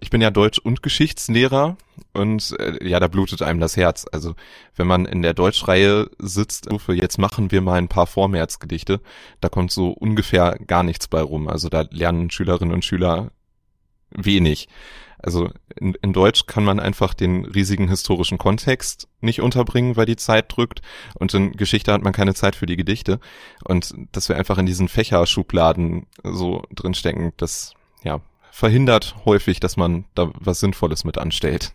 Ich bin ja Deutsch- und Geschichtslehrer und äh, ja, da blutet einem das Herz. Also wenn man in der Deutschreihe sitzt, rufe jetzt machen wir mal ein paar Vormärzgedichte, da kommt so ungefähr gar nichts bei rum. Also da lernen Schülerinnen und Schüler wenig. Also in, in Deutsch kann man einfach den riesigen historischen Kontext nicht unterbringen, weil die Zeit drückt. Und in Geschichte hat man keine Zeit für die Gedichte. Und dass wir einfach in diesen Fächerschubladen so drinstecken, das ja verhindert häufig, dass man da was Sinnvolles mit anstellt.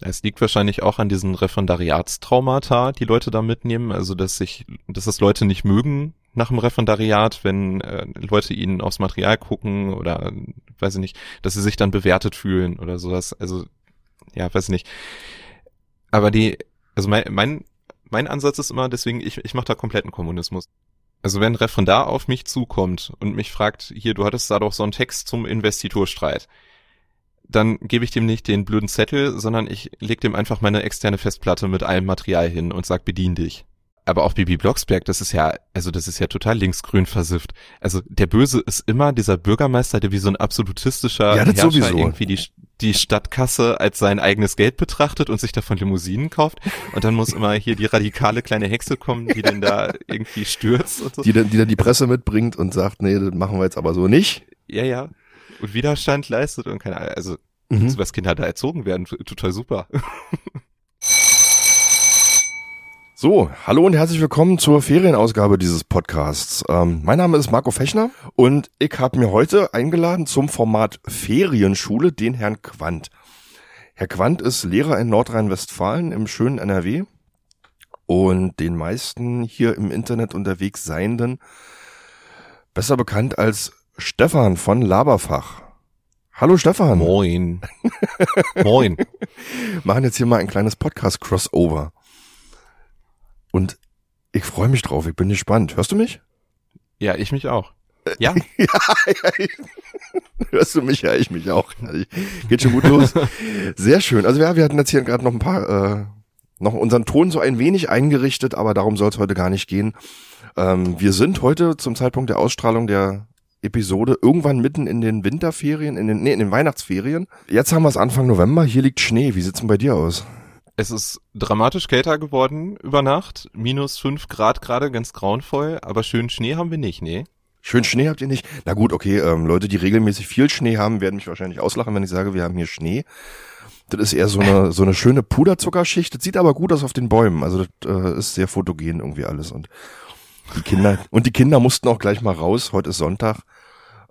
Es liegt wahrscheinlich auch an diesen Referendariatstraumata, die Leute da mitnehmen, also dass sich, dass das Leute nicht mögen nach dem Referendariat, wenn äh, Leute ihnen aufs Material gucken oder weiß ich nicht, dass sie sich dann bewertet fühlen oder sowas. Also ja, weiß ich nicht. Aber die, also mein, mein, mein Ansatz ist immer, deswegen, ich, ich mache da kompletten Kommunismus. Also wenn ein Referendar auf mich zukommt und mich fragt, hier, du hattest da doch so einen Text zum Investiturstreit, dann gebe ich dem nicht den blöden Zettel, sondern ich leg dem einfach meine externe Festplatte mit allem Material hin und sag, bedien dich. Aber auch Bibi Blocksberg, das ist ja, also das ist ja total linksgrün versifft. Also der Böse ist immer dieser Bürgermeister, der wie so ein absolutischer ja, Herrscher sowieso. irgendwie die, die Stadtkasse als sein eigenes Geld betrachtet und sich davon Limousinen kauft. Und dann muss immer hier die radikale kleine Hexe kommen, die den da irgendwie stürzt und so. Die dann, die dann die Presse mitbringt und sagt, nee, das machen wir jetzt aber so nicht. Ja, ja. Und Widerstand leistet und keine Ahnung. Also, mhm. was Kinder da erzogen werden, total super. So, hallo und herzlich willkommen zur Ferienausgabe dieses Podcasts. Ähm, mein Name ist Marco Fechner und ich habe mir heute eingeladen zum Format Ferienschule den Herrn Quandt. Herr Quandt ist Lehrer in Nordrhein-Westfalen im schönen NRW und den meisten hier im Internet unterwegs Seienden besser bekannt als Stefan von Laberfach. Hallo Stefan. Moin. Moin. Machen jetzt hier mal ein kleines Podcast-Crossover. Und ich freue mich drauf, ich bin gespannt. Hörst du mich? Ja, ich mich auch. Ja. ja, ja ich, hörst du mich? Ja, ich mich auch. Geht schon gut los. Sehr schön. Also ja, wir hatten jetzt hier gerade noch ein paar, äh, noch unseren Ton so ein wenig eingerichtet, aber darum soll es heute gar nicht gehen. Ähm, wir sind heute zum Zeitpunkt der Ausstrahlung der Episode irgendwann mitten in den Winterferien, in den, nee, in den Weihnachtsferien. Jetzt haben wir es Anfang November, hier liegt Schnee. Wie sieht's denn bei dir aus? Es ist dramatisch kälter geworden über Nacht. Minus fünf Grad gerade, ganz grauenvoll. Aber schön Schnee haben wir nicht, nee. Schön Schnee habt ihr nicht? Na gut, okay, ähm, Leute, die regelmäßig viel Schnee haben, werden mich wahrscheinlich auslachen, wenn ich sage, wir haben hier Schnee. Das ist eher so eine, so eine schöne Puderzuckerschicht. Das sieht aber gut aus auf den Bäumen. Also das äh, ist sehr fotogen irgendwie alles. Und die Kinder, und die Kinder mussten auch gleich mal raus. Heute ist Sonntag.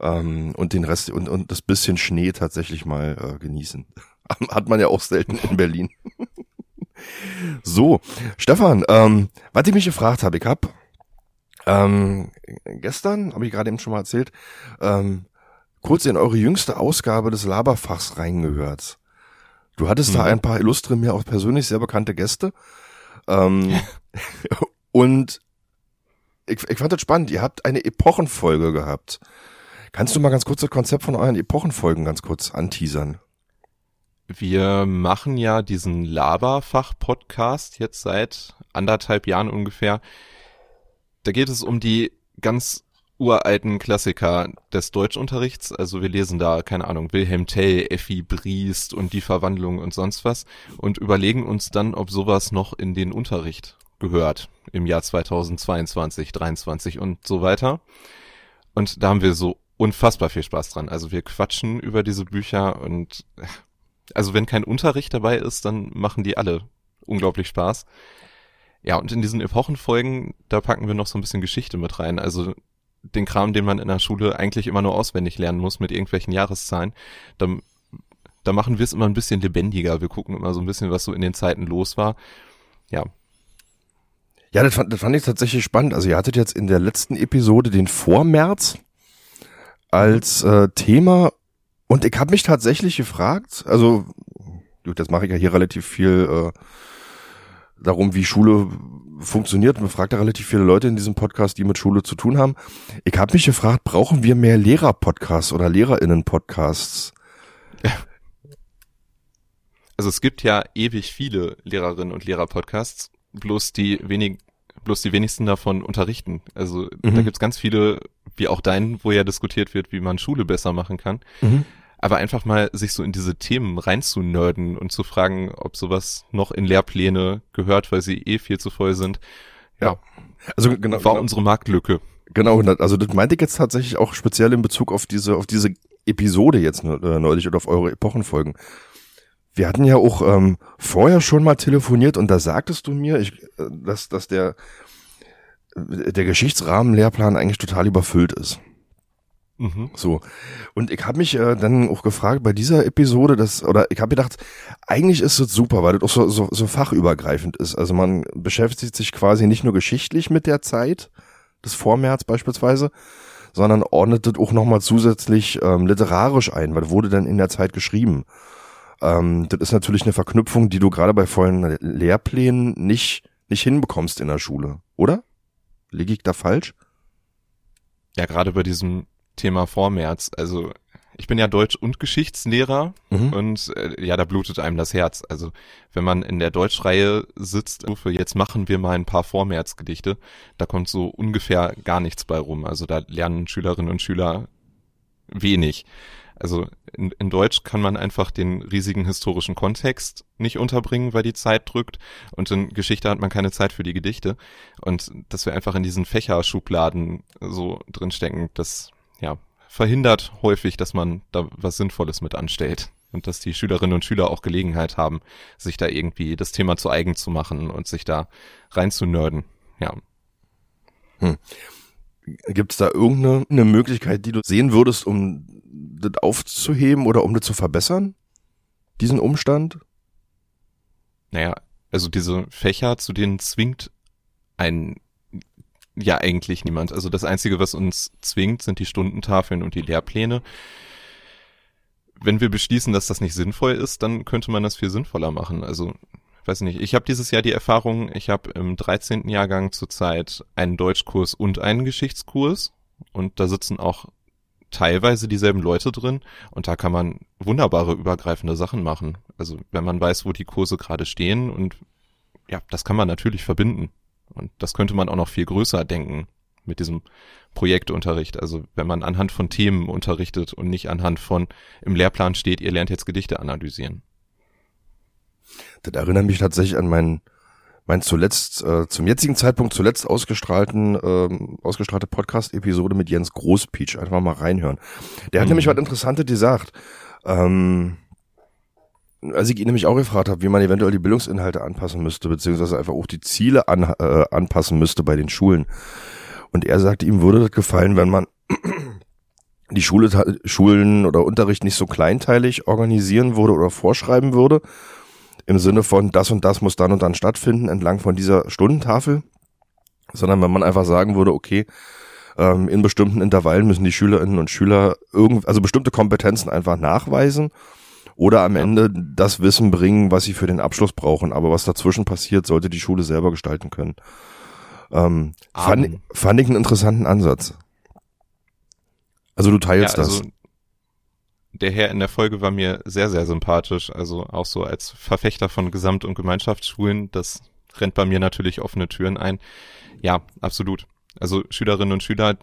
Ähm, und den Rest und, und das bisschen Schnee tatsächlich mal äh, genießen. Hat man ja auch selten in Berlin. So, Stefan, ähm, was ich mich gefragt habe, ich hab ähm, gestern, habe ich gerade eben schon mal erzählt, ähm, kurz in eure jüngste Ausgabe des Laberfachs reingehört. Du hattest mhm. da ein paar illustre, mir auch persönlich sehr bekannte Gäste. Ähm, und ich, ich fand das spannend. Ihr habt eine Epochenfolge gehabt. Kannst du mal ganz kurz das Konzept von euren Epochenfolgen ganz kurz anteasern? Wir machen ja diesen Laberfach-Podcast jetzt seit anderthalb Jahren ungefähr. Da geht es um die ganz uralten Klassiker des Deutschunterrichts. Also wir lesen da, keine Ahnung, Wilhelm Tell, Effi Briest und die Verwandlung und sonst was und überlegen uns dann, ob sowas noch in den Unterricht gehört im Jahr 2022, 23 und so weiter. Und da haben wir so unfassbar viel Spaß dran. Also wir quatschen über diese Bücher und also wenn kein Unterricht dabei ist, dann machen die alle unglaublich Spaß. Ja, und in diesen Epochenfolgen, da packen wir noch so ein bisschen Geschichte mit rein. Also den Kram, den man in der Schule eigentlich immer nur auswendig lernen muss mit irgendwelchen Jahreszahlen. Da, da machen wir es immer ein bisschen lebendiger. Wir gucken immer so ein bisschen, was so in den Zeiten los war. Ja. Ja, das fand, das fand ich tatsächlich spannend. Also ihr hattet jetzt in der letzten Episode den Vormärz als äh, Thema und ich habe mich tatsächlich gefragt, also gut, das mache ich ja hier relativ viel äh, darum, wie Schule funktioniert. Man fragt ja relativ viele Leute in diesem Podcast, die mit Schule zu tun haben. Ich habe mich gefragt, brauchen wir mehr Lehrer-Podcasts oder Lehrerinnen-Podcasts? Also es gibt ja ewig viele Lehrerinnen und Lehrer-Podcasts, bloß die wenig, bloß die wenigsten davon unterrichten. Also mhm. da gibt's ganz viele, wie auch deinen, wo ja diskutiert wird, wie man Schule besser machen kann. Mhm. aber einfach mal sich so in diese Themen reinzunörden und zu fragen, ob sowas noch in Lehrpläne gehört, weil sie eh viel zu voll sind. Ja, also genau, war genau. unsere Marktlücke. Genau, also das meinte ich jetzt tatsächlich auch speziell in Bezug auf diese, auf diese Episode jetzt äh, neulich oder auf eure Epochenfolgen. Wir hatten ja auch ähm, vorher schon mal telefoniert und da sagtest du mir, ich, äh, dass, dass der, der Geschichtsrahmenlehrplan eigentlich total überfüllt ist. Mhm. So. Und ich habe mich äh, dann auch gefragt bei dieser Episode, dass, oder ich habe gedacht, eigentlich ist es super, weil das auch so, so, so fachübergreifend ist. Also man beschäftigt sich quasi nicht nur geschichtlich mit der Zeit des Vormärz beispielsweise, sondern ordnet das auch nochmal zusätzlich ähm, literarisch ein, weil wurde dann in der Zeit geschrieben. Ähm, das ist natürlich eine Verknüpfung, die du gerade bei vollen Lehrplänen nicht, nicht hinbekommst in der Schule, oder? Liege ich da falsch? Ja, gerade bei diesem Thema Vormärz. Also ich bin ja Deutsch- und Geschichtslehrer mhm. und äh, ja, da blutet einem das Herz. Also wenn man in der Deutschreihe sitzt, rufe, jetzt machen wir mal ein paar Vormärzgedichte, da kommt so ungefähr gar nichts bei rum. Also da lernen Schülerinnen und Schüler wenig. Also in, in Deutsch kann man einfach den riesigen historischen Kontext nicht unterbringen, weil die Zeit drückt. Und in Geschichte hat man keine Zeit für die Gedichte. Und dass wir einfach in diesen Fächerschubladen so drinstecken, das ja, verhindert häufig, dass man da was Sinnvolles mit anstellt. Und dass die Schülerinnen und Schüler auch Gelegenheit haben, sich da irgendwie das Thema zu eigen zu machen und sich da rein zu nerden. Ja. Hm. Gibt es da irgendeine Möglichkeit, die du sehen würdest, um das aufzuheben oder um das zu verbessern? Diesen Umstand? Naja, also diese Fächer, zu denen zwingt ein ja eigentlich niemand. Also das Einzige, was uns zwingt, sind die Stundentafeln und die Lehrpläne. Wenn wir beschließen, dass das nicht sinnvoll ist, dann könnte man das viel sinnvoller machen. Also weiß nicht, ich habe dieses Jahr die Erfahrung, ich habe im 13. Jahrgang zurzeit einen Deutschkurs und einen Geschichtskurs und da sitzen auch teilweise dieselben Leute drin und da kann man wunderbare übergreifende Sachen machen. Also wenn man weiß, wo die Kurse gerade stehen und ja, das kann man natürlich verbinden. Und das könnte man auch noch viel größer denken mit diesem Projektunterricht. Also wenn man anhand von Themen unterrichtet und nicht anhand von im Lehrplan steht, ihr lernt jetzt Gedichte analysieren. Das erinnert mich tatsächlich an meinen mein zuletzt äh, zum jetzigen Zeitpunkt zuletzt ausgestrahlten ähm, ausgestrahlte Podcast-Episode mit Jens Großpeach. Einfach mal reinhören. Der hat mhm. nämlich was Interessantes gesagt. Ähm, als ich ihn nämlich auch gefragt habe, wie man eventuell die Bildungsinhalte anpassen müsste, beziehungsweise einfach auch die Ziele an, äh, anpassen müsste bei den Schulen. Und er sagte, ihm würde das gefallen, wenn man die Schule, Schulen oder Unterricht nicht so kleinteilig organisieren würde oder vorschreiben würde, im Sinne von das und das muss dann und dann stattfinden entlang von dieser Stundentafel, sondern wenn man einfach sagen würde, okay, ähm, in bestimmten Intervallen müssen die Schülerinnen und Schüler irgend, also bestimmte Kompetenzen einfach nachweisen oder am Ende das Wissen bringen, was sie für den Abschluss brauchen. Aber was dazwischen passiert, sollte die Schule selber gestalten können. Ähm, fand, fand ich einen interessanten Ansatz. Also du teilst ja, also das. Der Herr in der Folge war mir sehr, sehr sympathisch. Also auch so als Verfechter von Gesamt- und Gemeinschaftsschulen, das rennt bei mir natürlich offene Türen ein. Ja, absolut. Also Schülerinnen und Schüler,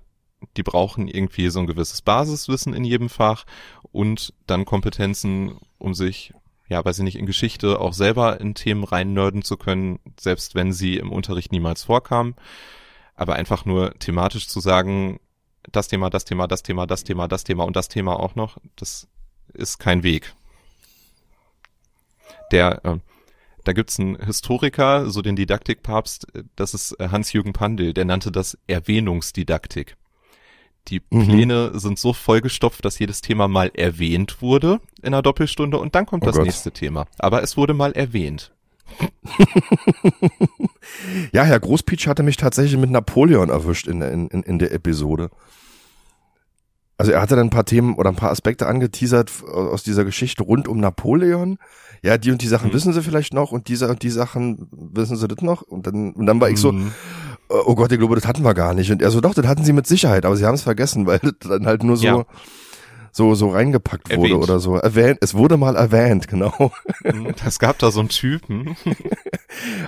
die brauchen irgendwie so ein gewisses Basiswissen in jedem Fach und dann Kompetenzen, um sich, ja, weiß ich nicht, in Geschichte auch selber in Themen rein nerden zu können, selbst wenn sie im Unterricht niemals vorkamen. Aber einfach nur thematisch zu sagen, das Thema, das Thema, das Thema, das Thema, das Thema und das Thema auch noch, das ist kein Weg. Der, äh, da gibt's einen Historiker, so den Didaktikpapst, das ist Hans-Jürgen Pandel, der nannte das Erwähnungsdidaktik. Die mhm. Pläne mhm. sind so vollgestopft, dass jedes Thema mal erwähnt wurde in einer Doppelstunde und dann kommt oh das Gott. nächste Thema. Aber es wurde mal erwähnt. Ja, Herr Großpeach hatte mich tatsächlich mit Napoleon erwischt in, in, in der Episode. Also er hatte dann ein paar Themen oder ein paar Aspekte angeteasert aus dieser Geschichte rund um Napoleon. Ja, die und die Sachen mhm. wissen sie vielleicht noch und diese und die Sachen wissen sie das noch. Und dann, und dann war ich so, mhm. Oh Gott, ich glaube, das hatten wir gar nicht. Und er so, doch, das hatten sie mit Sicherheit, aber sie haben es vergessen, weil das dann halt nur so, ja. So, so reingepackt erwähnt. wurde oder so. Erwähnt, es wurde mal erwähnt, genau. Es gab da so einen Typen.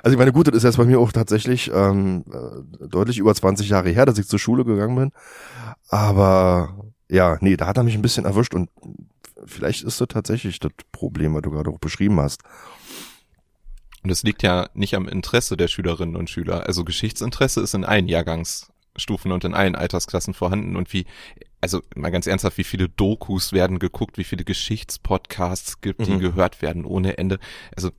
Also ich meine, gut, das ist jetzt bei mir auch tatsächlich ähm, äh, deutlich über 20 Jahre her, dass ich zur Schule gegangen bin. Aber ja, nee, da hat er mich ein bisschen erwischt und vielleicht ist das tatsächlich das Problem, was du gerade auch beschrieben hast. Und es liegt ja nicht am Interesse der Schülerinnen und Schüler. Also Geschichtsinteresse ist in allen Jahrgangsstufen und in allen Altersklassen vorhanden. Und wie, also mal ganz ernsthaft, wie viele Dokus werden geguckt, wie viele Geschichtspodcasts gibt, die Mhm. gehört werden ohne Ende. Also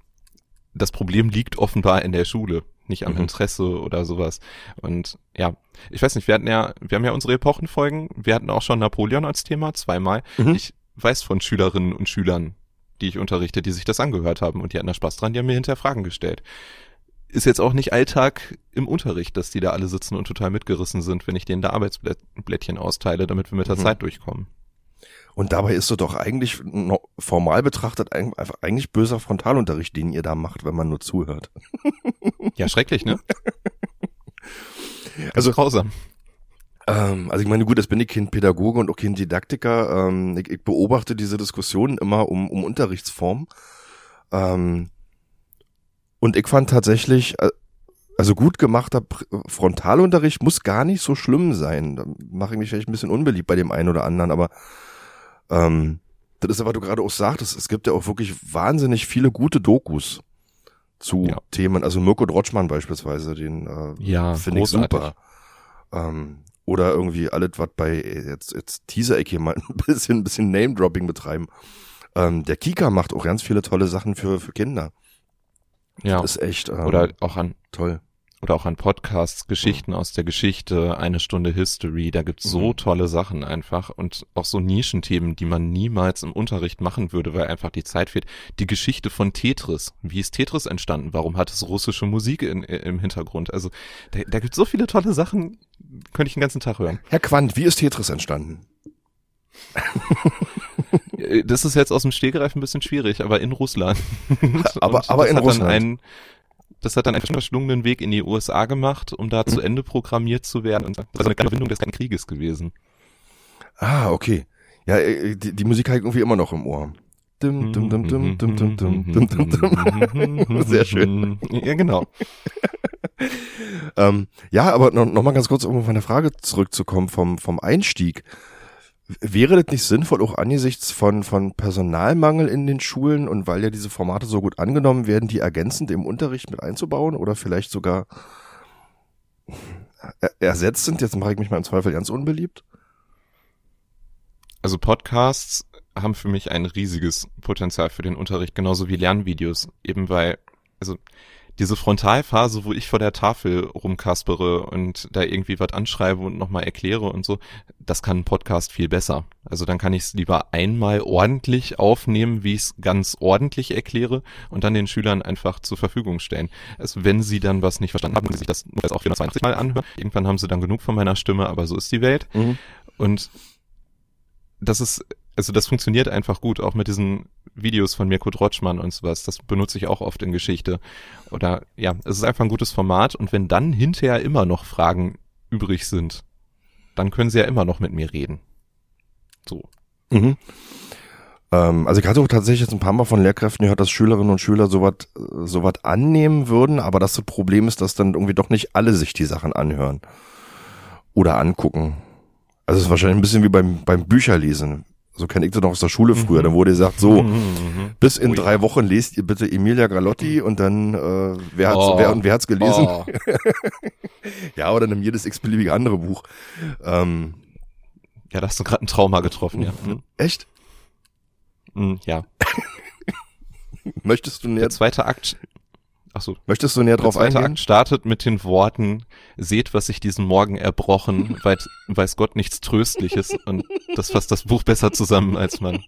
das Problem liegt offenbar in der Schule, nicht am Mhm. Interesse oder sowas. Und ja, ich weiß nicht, wir hatten ja, wir haben ja unsere Epochenfolgen, wir hatten auch schon Napoleon als Thema, zweimal. Mhm. Ich weiß von Schülerinnen und Schülern, die ich unterrichte, die sich das angehört haben und die hatten da Spaß dran, die haben mir hinterher Fragen gestellt. Ist jetzt auch nicht Alltag im Unterricht, dass die da alle sitzen und total mitgerissen sind, wenn ich denen da Arbeitsblättchen austeile, damit wir mit der Mhm. Zeit durchkommen. Und dabei ist es doch eigentlich formal betrachtet eigentlich böser Frontalunterricht, den ihr da macht, wenn man nur zuhört. Ja, schrecklich, ne? Also- also grausam. Ähm, also ich meine, gut, das bin ich kein Pädagoge und auch kein Didaktiker. Ähm, ich, ich beobachte diese Diskussionen immer um, um Unterrichtsform. Ähm, und ich fand tatsächlich, äh, also gut gemachter Frontalunterricht muss gar nicht so schlimm sein. Da mache ich mich vielleicht ein bisschen unbeliebt bei dem einen oder anderen, aber ähm, das ist ja, was du gerade auch sagtest. Es gibt ja auch wirklich wahnsinnig viele gute Dokus zu Ja. Themen. Also Mirko Drotschmann beispielsweise, den äh, Ja, finde ich super. Ähm, oder irgendwie alles, was bei, jetzt, jetzt teaser ich hier mal ein bisschen, ein bisschen Name-Dropping betreiben. Ähm, der Kika macht auch ganz viele tolle Sachen für, für Kinder. Ja. Das ist echt ähm, Oder auch an toll. oder auch an Podcasts, Geschichten aus der Geschichte, eine Stunde History, da gibt's so Mhm. tolle Sachen einfach und auch so Nischenthemen, die man niemals im Unterricht machen würde, weil einfach die Zeit fehlt. Die Geschichte von Tetris, wie ist Tetris entstanden? Warum hat es russische Musik in, im Hintergrund? Also da, da gibt's so viele tolle Sachen, könnte ich den ganzen Tag hören. Herr Quandt, wie ist Tetris entstanden? Äh, Das ist jetzt aus dem Stehgreif ein bisschen schwierig, aber in Russland. Aber- Und aber in Russland. Einen, das hat dann einen verschlungenen Weg in die USA gemacht, um da Mhm. zu Ende programmiert zu werden. Und das ist eine kleine Windung des Krieges gewesen. Ah, okay. Ja, äh, die, die Musik ich irgendwie immer noch im Ohr. Dum, dum, dum, dum, dum, dum, dum, dum, dum, dum. Sehr schön. Ja, genau. Ähm, ja, aber noch, noch mal ganz kurz, um auf meine Frage zurückzukommen vom, vom Einstieg. Wäre das nicht sinnvoll, auch angesichts von, von Personalmangel in den Schulen und weil ja diese Formate so gut angenommen werden, die ergänzend im Unterricht mit einzubauen oder vielleicht sogar er- ersetzt sind? Jetzt mache ich mich mal im Zweifel ganz unbeliebt. Also Podcasts haben für mich ein riesiges Potenzial für den Unterricht, genauso wie Lernvideos. Eben weil, also diese Frontalphase, wo ich vor der Tafel rumkaspere und da irgendwie was anschreibe und nochmal erkläre und so, das kann ein Podcast viel besser. Also dann kann ich es lieber einmal ordentlich aufnehmen, wie ich es ganz ordentlich erkläre und dann den Schülern einfach zur Verfügung stellen. Also wenn sie dann was nicht verstanden haben, können sie sich das jetzt auch 420 Mal anhören. Irgendwann haben sie dann genug von meiner Stimme, aber so ist die Welt. Und das ist, also das funktioniert einfach gut, auch mit diesen Videos von Mirko Drotschmann und sowas. Das benutze ich auch oft in Geschichte. Oder ja, es ist einfach ein gutes Format und wenn dann hinterher immer noch Fragen übrig sind, dann können sie ja immer noch mit mir reden. So. Mhm. Ähm, also ich hatte auch tatsächlich jetzt ein paar Mal von Lehrkräften gehört, dass Schülerinnen und Schüler sowas sowas annehmen würden, aber das Problem ist, dass dann irgendwie doch nicht alle sich die Sachen anhören oder angucken. Also es ist wahrscheinlich ein bisschen wie beim, beim Bücherlesen. So kenne ich das noch aus der Schule früher. Mhm. Da wurde gesagt, so, Mhm. bis in Oh ja. drei Wochen lest ihr bitte Emilia Gralotti und dann, äh, wer hat's, Oh. wer und wer hat's gelesen? Oh. Ja, oder nimm jedes x-beliebige andere Buch. Ähm, Ja, da hast du gerade ein Trauma getroffen, ja. Mhm. echt? Mhm, Ja. Möchtest du näher, Der zweite Akt, ach so, möchtest du näher Der drauf zweite eingehen? Akt startet mit den Worten, seht, was ich diesen Morgen erbrochen, weiß, weiß Gott nichts Tröstliches und das fasst das Buch besser zusammen, als man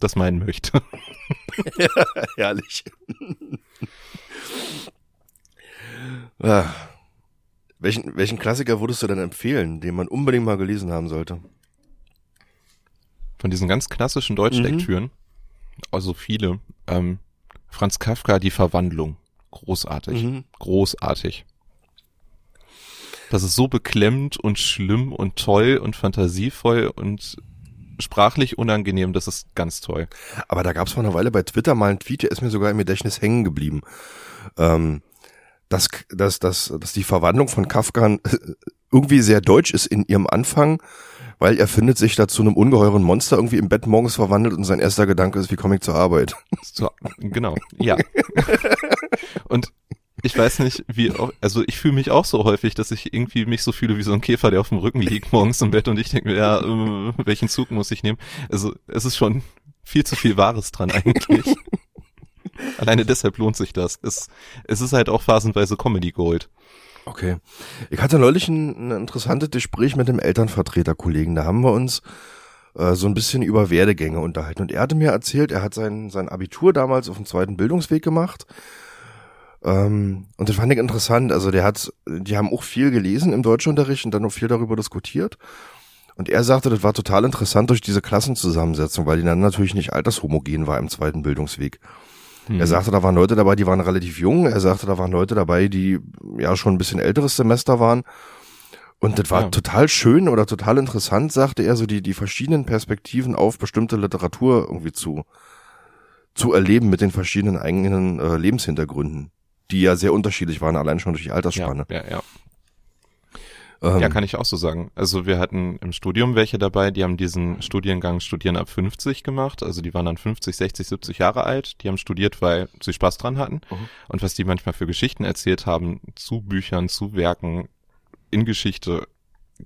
das meinen möchte. Herrlich. ah. welchen, welchen Klassiker würdest du denn empfehlen, den man unbedingt mal gelesen haben sollte? Von diesen ganz klassischen Deutschlektüren, also viele, ähm, Franz Kafka, Die Verwandlung, großartig, Mhm. großartig. Das ist so beklemmt und schlimm und toll und fantasievoll und sprachlich unangenehm, das ist ganz toll. Aber da gab es vor einer Weile bei Twitter mal einen Tweet, der ist mir sogar im Gedächtnis hängen geblieben. Ähm, dass, dass, dass, dass die Verwandlung von Kafka irgendwie sehr deutsch ist in ihrem Anfang, Weil er findet sich da zu einem ungeheuren Monster irgendwie im Bett morgens verwandelt und sein erster Gedanke ist, wie komme ich zur Arbeit? So, genau, ja. und ich weiß nicht, wie, also ich fühle mich auch so häufig, dass ich irgendwie mich so fühle wie so ein Käfer, der auf dem Rücken liegt morgens im Bett und ich denke mir, ja, äh, welchen Zug muss ich nehmen? Also es ist schon viel zu viel Wahres dran eigentlich. Alleine deshalb lohnt sich das. Es, es ist halt auch phasenweise Comedy Gold. Okay. Ich hatte neulich ein, ein interessantes Gespräch mit dem Elternvertreterkollegen. Da haben wir uns äh, so ein bisschen über Werdegänge unterhalten. Und er hatte mir erzählt, er hat sein, sein Abitur damals auf dem zweiten Bildungsweg gemacht. Ähm, und das fand ich interessant. Also der hat, die haben auch viel gelesen im Deutschunterricht und dann noch viel darüber diskutiert. Und er sagte, das war total interessant durch diese Klassenzusammensetzung, weil die dann natürlich nicht altershomogen war im zweiten Bildungsweg. Hm. Er sagte, da waren Leute dabei, die waren relativ jung. Er sagte, da waren Leute dabei, die ja schon ein bisschen älteres Semester waren. Und das war ja. total schön oder total interessant, sagte er, so die, die verschiedenen Perspektiven auf bestimmte Literatur irgendwie zu, zu erleben mit den verschiedenen eigenen äh, Lebenshintergründen, die ja sehr unterschiedlich waren, allein schon durch die Altersspanne. Ja, ja, ja. Ähm, ja, kann ich auch so sagen. Also wir hatten im Studium welche dabei, die haben diesen Studiengang Studieren ab 50 gemacht. Also die waren dann 50, 60, 70 Jahre alt. Die haben studiert, weil sie Spaß dran hatten. Mhm. Und was die manchmal für Geschichten erzählt haben, zu Büchern, zu Werken in Geschichte,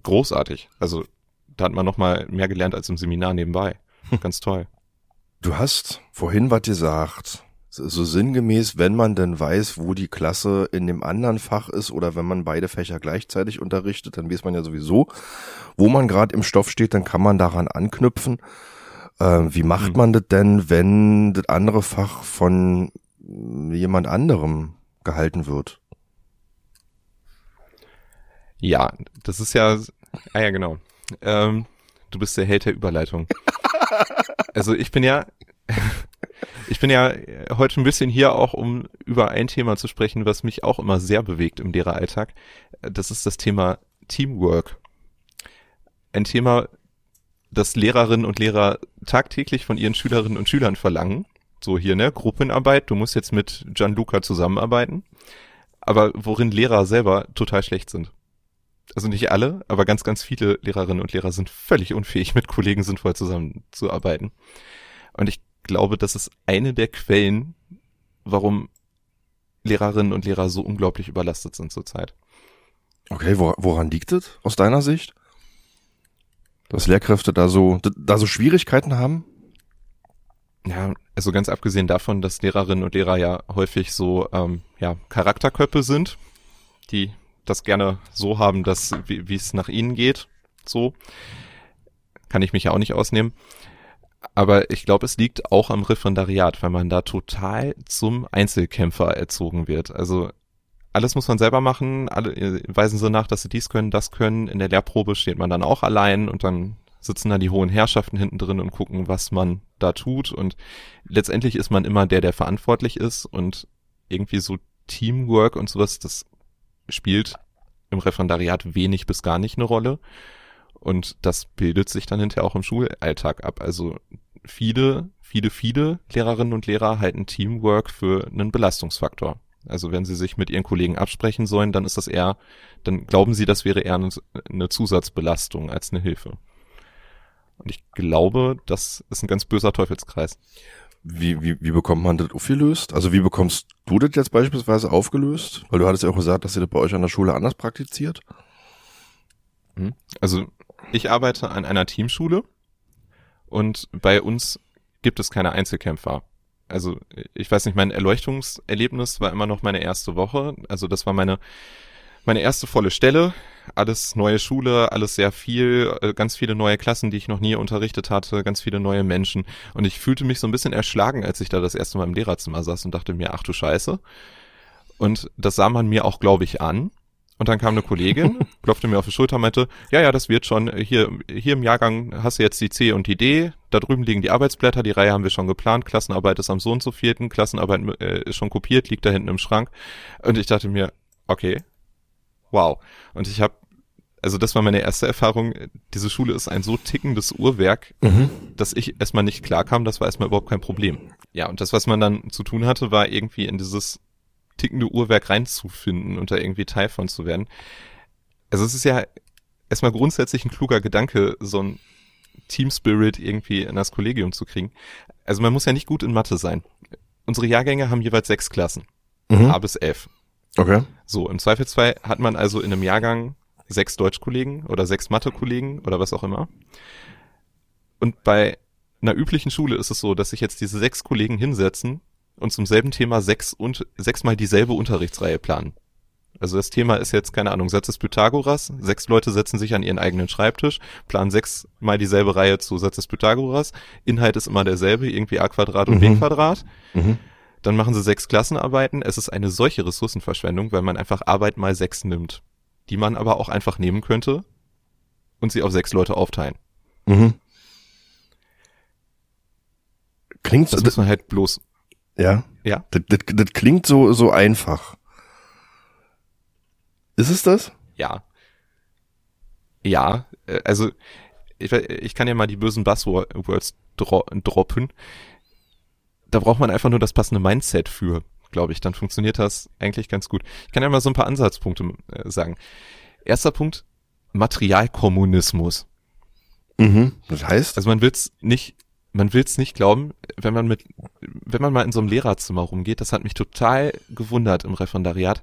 großartig. Also da hat man nochmal mehr gelernt als im Seminar nebenbei. Ganz toll. Du hast vorhin was gesagt so sinngemäß, wenn man denn weiß, wo die Klasse in dem anderen Fach ist oder wenn man beide Fächer gleichzeitig unterrichtet, dann weiß man ja sowieso, wo man gerade im Stoff steht, dann kann man daran anknüpfen. Äh, wie macht mhm. man das denn, wenn das andere Fach von jemand anderem gehalten wird? Ja, das ist ja, ah ja, genau. Ähm, du bist der Held der Überleitung. also ich bin ja, ich bin ja heute ein bisschen hier auch, um über ein Thema zu sprechen, was mich auch immer sehr bewegt im Lehreralltag. Das ist das Thema Teamwork. Ein Thema, das Lehrerinnen und Lehrer tagtäglich von ihren Schülerinnen und Schülern verlangen. So hier, ne, Gruppenarbeit, du musst jetzt mit Gianluca zusammenarbeiten. Aber worin Lehrer selber total schlecht sind. Also nicht alle, aber ganz, ganz viele Lehrerinnen und Lehrer sind völlig unfähig, mit Kollegen sinnvoll zusammenzuarbeiten. Und ich glaube, das ist eine der Quellen, warum Lehrerinnen und Lehrer so unglaublich überlastet sind zurzeit. Okay, woran liegt es aus deiner Sicht? Dass Lehrkräfte da so, da so Schwierigkeiten haben? Ja, also ganz abgesehen davon, dass Lehrerinnen und Lehrer ja häufig so ähm, ja, Charakterköpfe sind, die das gerne so haben, dass wie es nach ihnen geht, so kann ich mich ja auch nicht ausnehmen. Aber ich glaube, es liegt auch am Referendariat, weil man da total zum Einzelkämpfer erzogen wird. Also alles muss man selber machen, alle äh, weisen so nach, dass sie dies können, das können. In der Lehrprobe steht man dann auch allein und dann sitzen da die hohen Herrschaften hinten drin und gucken, was man da tut. Und letztendlich ist man immer der, der verantwortlich ist und irgendwie so Teamwork und sowas, das spielt im Referendariat wenig bis gar nicht eine Rolle. Und das bildet sich dann hinterher auch im Schulalltag ab. Also viele, viele, viele Lehrerinnen und Lehrer halten Teamwork für einen Belastungsfaktor. Also wenn sie sich mit ihren Kollegen absprechen sollen, dann ist das eher, dann glauben sie, das wäre eher eine Zusatzbelastung als eine Hilfe. Und ich glaube, das ist ein ganz böser Teufelskreis. Wie, wie, wie bekommt man das aufgelöst? Also wie bekommst du das jetzt beispielsweise aufgelöst? Weil du hattest ja auch gesagt, dass ihr das bei euch an der Schule anders praktiziert. Hm? Also ich arbeite an einer Teamschule und bei uns gibt es keine Einzelkämpfer. Also ich weiß nicht, mein Erleuchtungserlebnis war immer noch meine erste Woche. Also das war meine meine erste volle Stelle. Alles neue Schule, alles sehr viel, äh, ganz viele neue Klassen, die ich noch nie unterrichtet hatte, ganz viele neue Menschen. Und ich fühlte mich so ein bisschen erschlagen, als ich da das erste Mal im Lehrerzimmer saß und dachte mir, ach du Scheiße. Und das sah man mir auch, glaube ich, an. Und dann kam eine Kollegin, klopfte mir auf die Schulter und meinte, ja, ja, das wird schon. Hier, hier im Jahrgang hast du jetzt die C und die D. Da drüben liegen die Arbeitsblätter, die Reihe haben wir schon geplant. Klassenarbeit ist am so und so vierten. Klassenarbeit äh, ist schon kopiert, liegt da hinten im Schrank. Und ich dachte mir, okay, wow. Und ich habe, also das war meine erste Erfahrung. Diese Schule ist ein so tickendes Uhrwerk, mhm. dass ich erstmal nicht klarkam. Das war erstmal überhaupt kein Problem. Ja, und das, was man dann zu tun hatte, war irgendwie in dieses tickende Uhrwerk reinzufinden und da irgendwie Teil von zu werden. Also es ist ja erstmal grundsätzlich ein kluger Gedanke, so ein Team Spirit irgendwie in das Kollegium zu kriegen. Also man muss ja nicht gut in Mathe sein. Unsere Jahrgänge haben jeweils sechs Klassen. Mhm. A bis F. Okay. So, im Zweifelsfall hat man also in einem Jahrgang sechs Deutschkollegen oder sechs Mathe-Kollegen oder was auch immer. Und bei einer üblichen Schule ist es so, dass sich jetzt diese sechs Kollegen hinsetzen und zum selben Thema sechs und sechsmal dieselbe Unterrichtsreihe planen. Also das Thema ist jetzt, keine Ahnung, Satz des Pythagoras. Sechs Leute setzen sich an ihren eigenen Schreibtisch, planen sechsmal dieselbe Reihe zu Satz des Pythagoras. Inhalt ist immer derselbe, irgendwie a Quadrat und Mhm. b Quadrat. Mhm. Dann machen sie sechs Klassenarbeiten. Es ist eine solche Ressourcenverschwendung, weil man einfach Arbeit mal sechs nimmt, die man aber auch einfach nehmen könnte und sie auf sechs Leute aufteilen. Mhm. Klingt Das muss man halt bloß, ja. ja, Das, das, das klingt so, so einfach. Ist es das? ja. Ja, äh, also ich, ich kann ja mal die bösen Buzzwords dro droppen. Da braucht man einfach nur das passende Mindset für, glaube ich. Dann funktioniert das eigentlich ganz gut. Ich kann ja mal so ein paar Ansatzpunkte äh, sagen. Erster Punkt, Materialkommunismus. Mhm. Das heißt? Also man will's nicht, man will's nicht glauben, wenn man mit, wenn man mal in so einem Lehrerzimmer rumgeht, das hat mich total gewundert im Referendariat.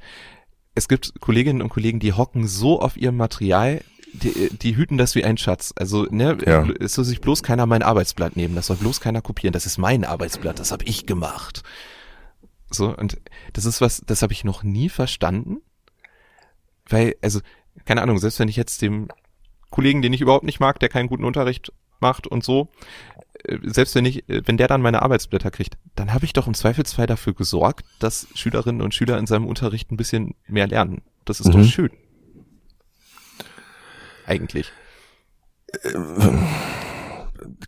Es gibt Kolleginnen und Kollegen, die hocken so auf ihrem Material, die, die hüten das wie ein Schatz. Also, ne, Ja. es soll sich bloß keiner mein Arbeitsblatt nehmen, das soll bloß keiner kopieren, das ist mein Arbeitsblatt, das habe ich gemacht. So, und das ist was, das habe ich noch nie verstanden. Weil, also, keine Ahnung, selbst wenn ich jetzt dem Kollegen, den ich überhaupt nicht mag, der keinen guten Unterricht macht und so, selbst wenn ich, äh, wenn der dann meine Arbeitsblätter kriegt, dann habe ich doch im Zweifelsfall dafür gesorgt, dass Schülerinnen und Schüler in seinem Unterricht ein bisschen mehr lernen. Das ist Mhm. doch schön. Eigentlich.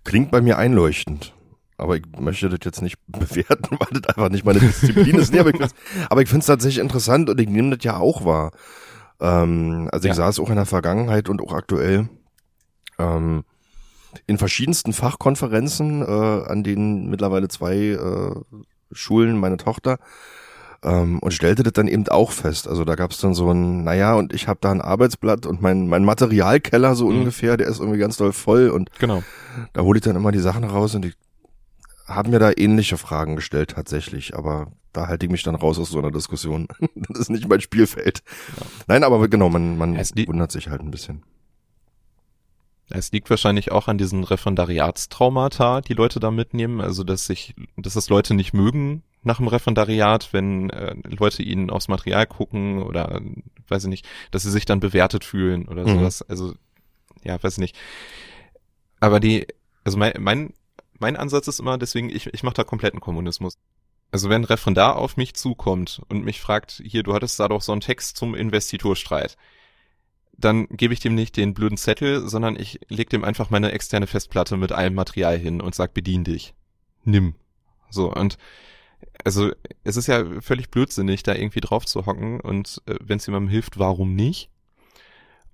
Klingt bei mir einleuchtend. Aber ich möchte das jetzt nicht bewerten, weil das einfach nicht meine Disziplin ist. Nee, aber ich find's- aber ich finde es tatsächlich interessant und ich nehme das ja auch wahr. Ähm, also ich Ja. saß auch in der Vergangenheit und auch aktuell ähm, in verschiedensten Fachkonferenzen, äh, an denen mittlerweile zwei äh, Schulen meine Tochter ähm, und stellte das dann eben auch fest. Also da gab es dann so ein, naja, und ich habe da ein Arbeitsblatt und mein, mein Materialkeller so Mhm. ungefähr, der ist irgendwie ganz doll voll und Genau. da hole ich dann immer die Sachen raus und die haben mir da ähnliche Fragen gestellt tatsächlich, aber da halte ich mich dann raus aus so einer Diskussion. das ist nicht mein Spielfeld. Nein, aber genau, man, man Ja, wundert sich halt ein bisschen. Es liegt wahrscheinlich auch an diesen Referendariatstraumata, die Leute da mitnehmen, also dass sich, dass das Leute nicht mögen nach dem Referendariat, wenn äh, Leute ihnen aufs Material gucken oder weiß ich nicht, dass sie sich dann bewertet fühlen oder Mhm. sowas. Also ja, weiß ich nicht. Aber die, also mein, mein, mein Ansatz ist immer, deswegen, ich, ich mache da kompletten Kommunismus. Also wenn ein Referendar auf mich zukommt und mich fragt, hier, du hattest da doch so einen Text zum Investiturstreit, dann gebe ich dem nicht den blöden Zettel, sondern ich leg dem einfach meine externe Festplatte mit allem Material hin und sag, bedien dich. Nimm. So, und also es ist ja völlig blödsinnig, da irgendwie drauf zu hocken und äh, wenn es jemandem hilft, warum nicht?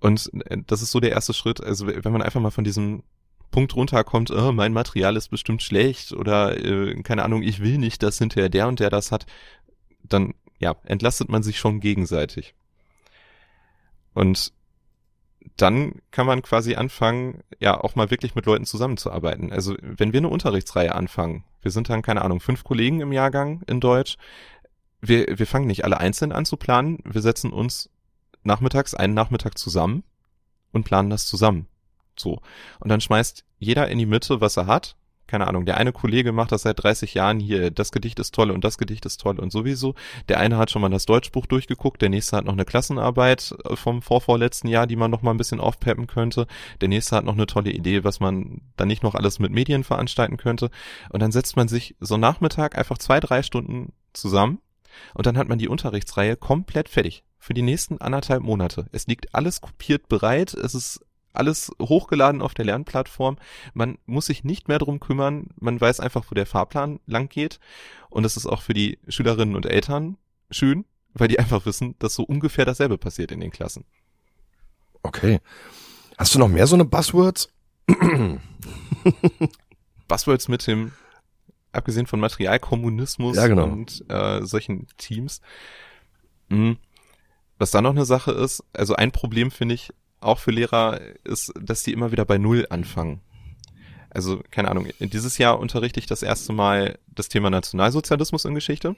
Und äh, das ist so der erste Schritt. Also wenn man einfach mal von diesem Punkt runterkommt, oh, mein Material ist bestimmt schlecht oder äh, keine Ahnung, ich will nicht, dass hinterher der und der das hat, dann ja, entlastet man sich schon gegenseitig. Und dann kann man quasi anfangen, ja, auch mal wirklich mit Leuten zusammenzuarbeiten. Also, wenn wir eine Unterrichtsreihe anfangen, wir sind dann, keine Ahnung, fünf Kollegen im Jahrgang in Deutsch, wir, wir fangen nicht alle einzeln an zu planen, wir setzen uns nachmittags einen Nachmittag zusammen und planen das zusammen. So. Und dann schmeißt jeder in die Mitte, was er hat. Keine Ahnung, der eine Kollege macht das seit 30 Jahren hier, das Gedicht ist toll und das Gedicht ist toll und sowieso. Der eine hat schon mal das Deutschbuch durchgeguckt, der nächste hat noch eine Klassenarbeit äh, vom vorvorletzten Jahr, die man noch mal ein bisschen aufpeppen könnte. Der nächste hat noch eine tolle Idee, was man dann nicht noch alles mit Medien veranstalten könnte. Und dann setzt man sich so Nachmittag einfach zwei, drei Stunden zusammen und dann hat man die Unterrichtsreihe komplett fertig. Für die nächsten anderthalb Monate. Es liegt alles kopiert bereit, es ist alles hochgeladen auf der Lernplattform. Man muss sich nicht mehr drum kümmern. Man weiß einfach, wo der Fahrplan lang geht. Und das ist auch für die Schülerinnen und Eltern schön, weil die einfach wissen, dass so ungefähr dasselbe passiert in den Klassen. Okay. Hast du noch mehr so eine Buzzwords? Buzzwords mit dem, abgesehen von Materialkommunismus Ja, genau. und äh, solchen Teams. Mhm. Was da noch eine Sache ist, also ein Problem finde ich auch für Lehrer ist, dass die immer wieder bei Null anfangen. Also, keine Ahnung, dieses Jahr unterrichte ich das erste Mal das Thema Nationalsozialismus in Geschichte.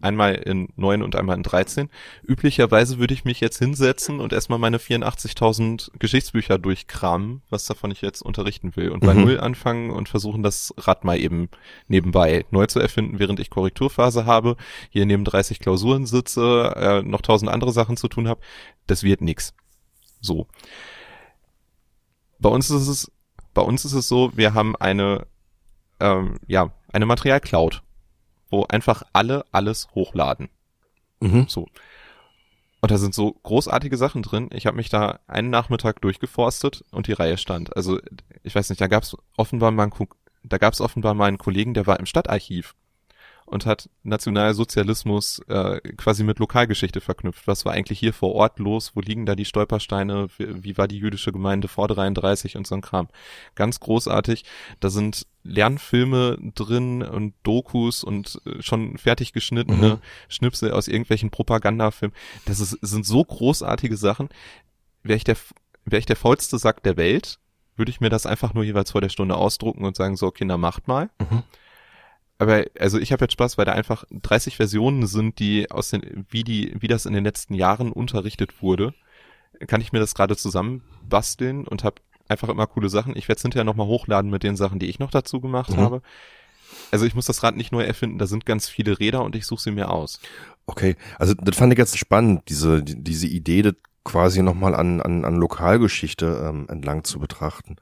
Einmal in neun und einmal in 13. Üblicherweise würde ich mich jetzt hinsetzen und erstmal meine 84.000 Geschichtsbücher durchkramen, was davon ich jetzt unterrichten will. Und bei mhm. Null anfangen und versuchen, das Rad mal eben nebenbei neu zu erfinden, während ich Korrekturphase habe, hier neben 30 Klausuren sitze, äh, noch tausend andere Sachen zu tun habe. Das wird nix. So. Bei uns ist es bei uns ist es so, wir haben eine, ähm, ja, eine Materialcloud, wo einfach alle alles hochladen. Mhm. So. Und da sind so großartige Sachen drin. Ich habe mich da einen Nachmittag durchgeforstet und die Reihe stand. Also ich weiß nicht, da gab es offenbar mal einen, da gab es offenbar mal einen Kollegen, der war im Stadtarchiv und hat Nationalsozialismus äh, quasi mit Lokalgeschichte verknüpft. Was war eigentlich hier vor Ort los? Wo liegen da die Stolpersteine? Wie, wie war die jüdische Gemeinde vor 33 und so ein Kram? Ganz großartig. Da sind Lernfilme drin und Dokus und äh, schon fertig geschnittene mhm. Schnipsel aus irgendwelchen Propagandafilmen. Das ist, sind so großartige Sachen. Wäre ich der, wäre ich der faulste Sack der Welt, würde ich mir das einfach nur jeweils vor der Stunde ausdrucken und sagen, so Kinder, macht mal. Mhm aber also ich habe jetzt Spaß, weil da einfach 30 Versionen sind, die aus den, wie die, wie das in den letzten Jahren unterrichtet wurde, kann ich mir das gerade zusammen basteln und habe einfach immer coole Sachen. Ich werde es hinterher nochmal hochladen mit den Sachen, die ich noch dazu gemacht mhm. habe. Also ich muss das Rad nicht neu erfinden, da sind ganz viele Räder und ich suche sie mir aus. Okay, also das fand ich jetzt spannend, diese, diese Idee, das quasi nochmal an, an, an Lokalgeschichte ähm, entlang zu betrachten.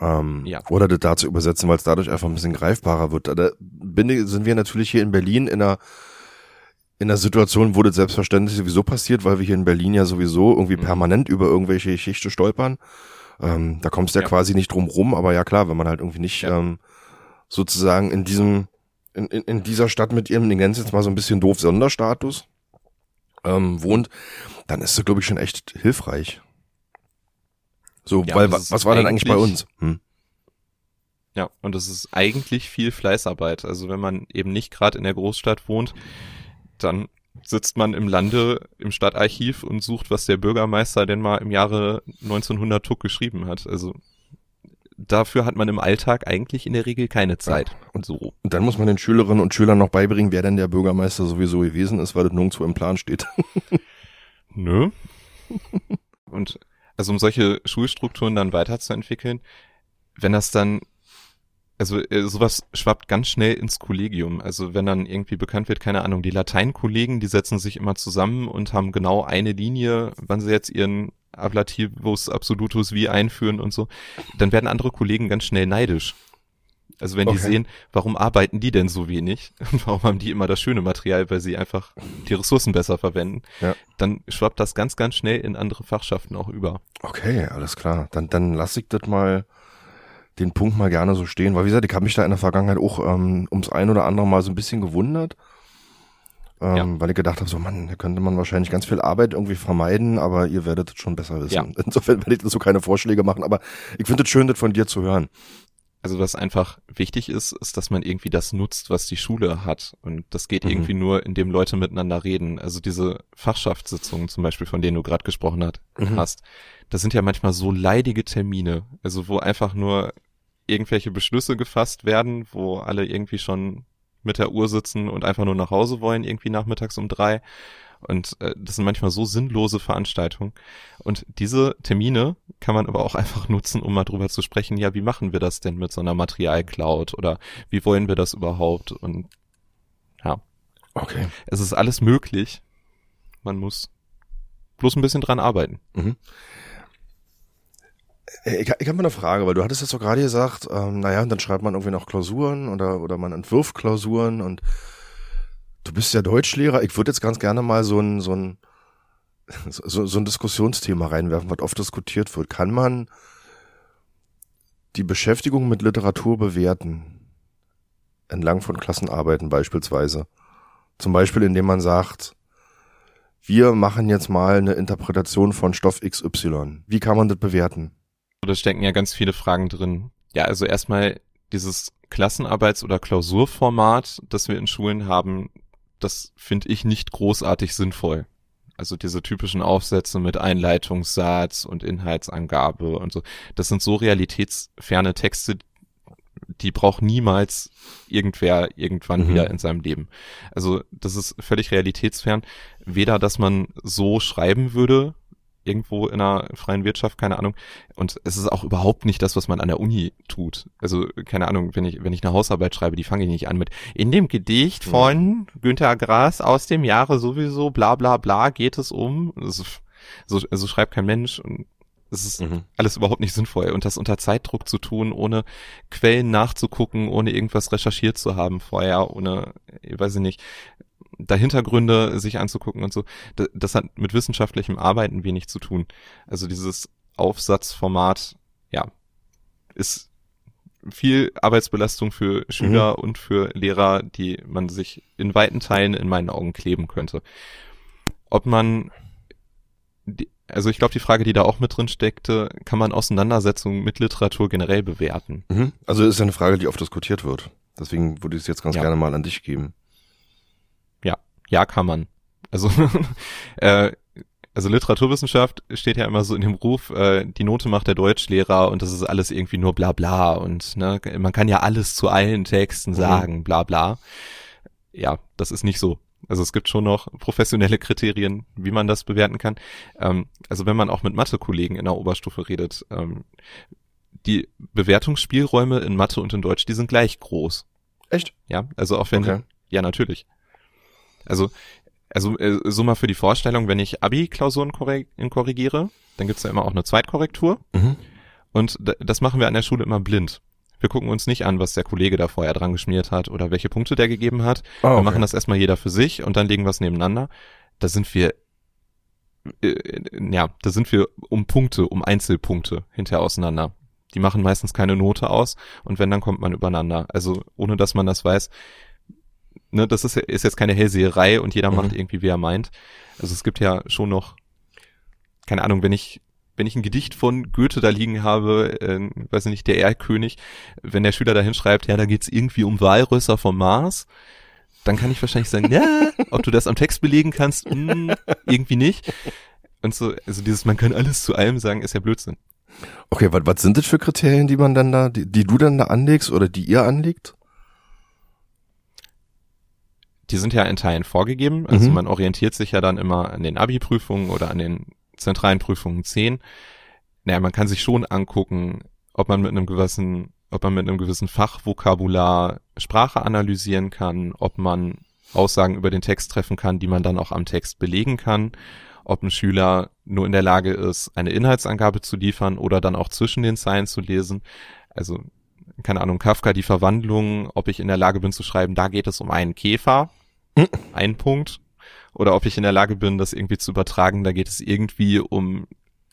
Ähm, ja. Oder das da zu übersetzen, weil es dadurch einfach ein bisschen greifbarer wird. Da bin, sind wir natürlich hier in Berlin in einer in einer Situation, wo das selbstverständlich sowieso passiert, weil wir hier in Berlin ja sowieso irgendwie mhm. permanent über irgendwelche Geschichte stolpern. Ähm, da kommst du ja, ja, quasi nicht drum rum, aber ja klar, wenn man halt irgendwie nicht ja. ähm, sozusagen in diesem, in, in, in dieser Stadt mit ihrem, den nennen jetzt mal so ein bisschen doof Sonderstatus ähm, wohnt, dann ist das, glaube ich, schon echt hilfreich. So, ja, weil was, war denn eigentlich bei uns? Hm? Ja, und das ist eigentlich viel Fleißarbeit. Also wenn man eben nicht gerade in der Großstadt wohnt, dann sitzt man im Lande im Stadtarchiv und sucht, was der Bürgermeister denn mal im Jahre 1900 Tuck geschrieben hat. Also dafür hat man im Alltag eigentlich in der Regel keine Zeit. Ja. Und so. Und dann muss man den Schülerinnen und Schülern noch beibringen, wer denn der Bürgermeister sowieso gewesen ist, weil das nirgendwo im Plan steht. Nö. Und also um solche Schulstrukturen dann weiterzuentwickeln, wenn das dann, also äh, sowas schwappt ganz schnell ins Kollegium. Also wenn dann irgendwie bekannt wird, keine Ahnung, die Lateinkollegen, die setzen sich immer zusammen und haben genau eine Linie, wann sie jetzt ihren Ablativus Absolutus wie einführen und so, dann werden andere Kollegen ganz schnell neidisch. Also wenn okay. die sehen, warum arbeiten die denn so wenig und warum haben die immer das schöne Material, weil sie einfach die Ressourcen besser verwenden, ja. dann schwappt das ganz, ganz schnell in andere Fachschaften auch über. Okay, alles klar. Dann, dann lasse ich das mal den Punkt mal gerne so stehen, weil wie gesagt, ich habe mich da in der Vergangenheit auch ähm, ums ein oder andere Mal so ein bisschen gewundert, ähm, ja. weil ich gedacht habe, so Mann, da könnte man wahrscheinlich ganz viel Arbeit irgendwie vermeiden, aber ihr werdet es schon besser wissen. Ja. Insofern werde ich dazu keine Vorschläge machen, aber ich finde es schön, das von dir zu hören. Also was einfach wichtig ist, ist, dass man irgendwie das nutzt, was die Schule hat. Und das geht mhm. irgendwie nur, indem Leute miteinander reden. Also diese Fachschaftssitzungen zum Beispiel, von denen du gerade gesprochen hat, mhm. hast, das sind ja manchmal so leidige Termine. Also wo einfach nur irgendwelche Beschlüsse gefasst werden, wo alle irgendwie schon mit der Uhr sitzen und einfach nur nach Hause wollen, irgendwie nachmittags um drei. Und äh, das sind manchmal so sinnlose Veranstaltungen. Und diese Termine kann man aber auch einfach nutzen, um mal drüber zu sprechen, ja, wie machen wir das denn mit so einer Materialcloud oder wie wollen wir das überhaupt? Und ja. Okay. Es ist alles möglich. Man muss bloß ein bisschen dran arbeiten. Mhm. Ich, ich habe mal eine Frage, weil du hattest jetzt doch gerade gesagt, ähm, naja, dann schreibt man irgendwie noch Klausuren oder, oder man entwirft Klausuren und Du bist ja Deutschlehrer. Ich würde jetzt ganz gerne mal so ein, so ein, so, so ein Diskussionsthema reinwerfen, was oft diskutiert wird. Kann man die Beschäftigung mit Literatur bewerten? Entlang von Klassenarbeiten beispielsweise. Zum Beispiel, indem man sagt, wir machen jetzt mal eine Interpretation von Stoff XY. Wie kann man das bewerten? Da stecken ja ganz viele Fragen drin. Ja, also erstmal dieses Klassenarbeits- oder Klausurformat, das wir in Schulen haben, das finde ich nicht großartig sinnvoll. Also diese typischen Aufsätze mit Einleitungssatz und Inhaltsangabe und so. Das sind so realitätsferne Texte, die braucht niemals irgendwer irgendwann Mhm. wieder in seinem Leben. Also das ist völlig realitätsfern. Weder, dass man so schreiben würde, irgendwo in einer freien Wirtschaft, keine Ahnung. Und es ist auch überhaupt nicht das, was man an der Uni tut. Also, keine Ahnung, wenn ich, wenn ich eine Hausarbeit schreibe, die fange ich nicht an mit, in dem Gedicht von Günter Grass aus dem Jahre sowieso, bla bla bla, geht es um. Ist, so, so schreibt kein Mensch und es ist Mhm. alles überhaupt nicht sinnvoll. Und das unter Zeitdruck zu tun, ohne Quellen nachzugucken, ohne irgendwas recherchiert zu haben vorher, ohne, ich weiß ich nicht, da Hintergründe sich anzugucken und so, das, das hat mit wissenschaftlichem Arbeiten wenig zu tun. Also dieses Aufsatzformat, ja, ist viel Arbeitsbelastung für Schüler und für Lehrer, die man sich in weiten Teilen in meinen Augen kleben könnte. Ob man, die, also ich glaube, die Frage, die da auch mit drin steckte, kann man Auseinandersetzungen mit Literatur generell bewerten? Mhm. Also ist ja eine Frage, die oft diskutiert wird. Deswegen würde ich es jetzt ganz Ja. gerne mal an dich geben. Ja, kann man. Also, äh, also Literaturwissenschaft steht ja immer so in dem Ruf, äh, die Note macht der Deutschlehrer und das ist alles irgendwie nur bla bla und ne, man kann ja alles zu allen Texten Mhm. sagen, bla bla. Ja, das ist nicht so. Also es gibt schon noch professionelle Kriterien, wie man das bewerten kann. Ähm, also wenn man auch mit Mathe-Kollegen in der Oberstufe redet, ähm, die Bewertungsspielräume in Mathe und in Deutsch, die sind gleich groß. Echt? Ja, also auch wenn, Okay. ja, natürlich. Also, also äh, so mal für die Vorstellung, wenn ich Abi-Klausuren korre- korrigiere, dann gibt's ja immer auch eine Zweitkorrektur Mhm. und das machen wir an der Schule immer blind. Wir gucken uns nicht an, was der Kollege da vorher dran geschmiert hat oder welche Punkte der gegeben hat. Wir okay. machen das erstmal jeder für sich und dann legen wir es nebeneinander. Da sind wir, äh, ja, da sind wir um Punkte, um Einzelpunkte hinterher auseinander. Die machen meistens keine Note aus und wenn, dann kommt man übereinander. Also ohne dass man das weiß, ne, das ist, ist jetzt keine Hellseherei und jeder Mhm. macht irgendwie, wie er meint. Also es gibt ja schon noch, keine Ahnung, wenn ich wenn ich ein Gedicht von Goethe da liegen habe, äh, weiß ich nicht, der Erlkönig, wenn der Schüler da hinschreibt, ja, da geht's irgendwie um Walrösser vom Mars, dann kann ich wahrscheinlich sagen, ja, ob du das am Text belegen kannst, hm, irgendwie nicht. Und so, also dieses, man kann alles zu allem sagen, ist ja Blödsinn. Okay, was, was sind das für Kriterien, die man dann da, die, die du dann da anlegst oder die ihr anlegt? Die sind ja in Teilen vorgegeben, also Mhm. man orientiert sich ja dann immer an den Abi-Prüfungen oder an den zentralen Prüfungen 10. Naja, man kann sich schon angucken, ob man mit einem gewissen, ob man mit einem gewissen Fachvokabular Sprache analysieren kann, ob man Aussagen über den Text treffen kann, die man dann auch am Text belegen kann, ob ein Schüler nur in der Lage ist, eine Inhaltsangabe zu liefern oder dann auch zwischen den Zeilen zu lesen. Also, keine Ahnung, Kafka, die Verwandlung, ob ich in der Lage bin zu schreiben, da geht es um einen Käfer. Ein Punkt. Oder ob ich in der Lage bin, das irgendwie zu übertragen, da geht es irgendwie um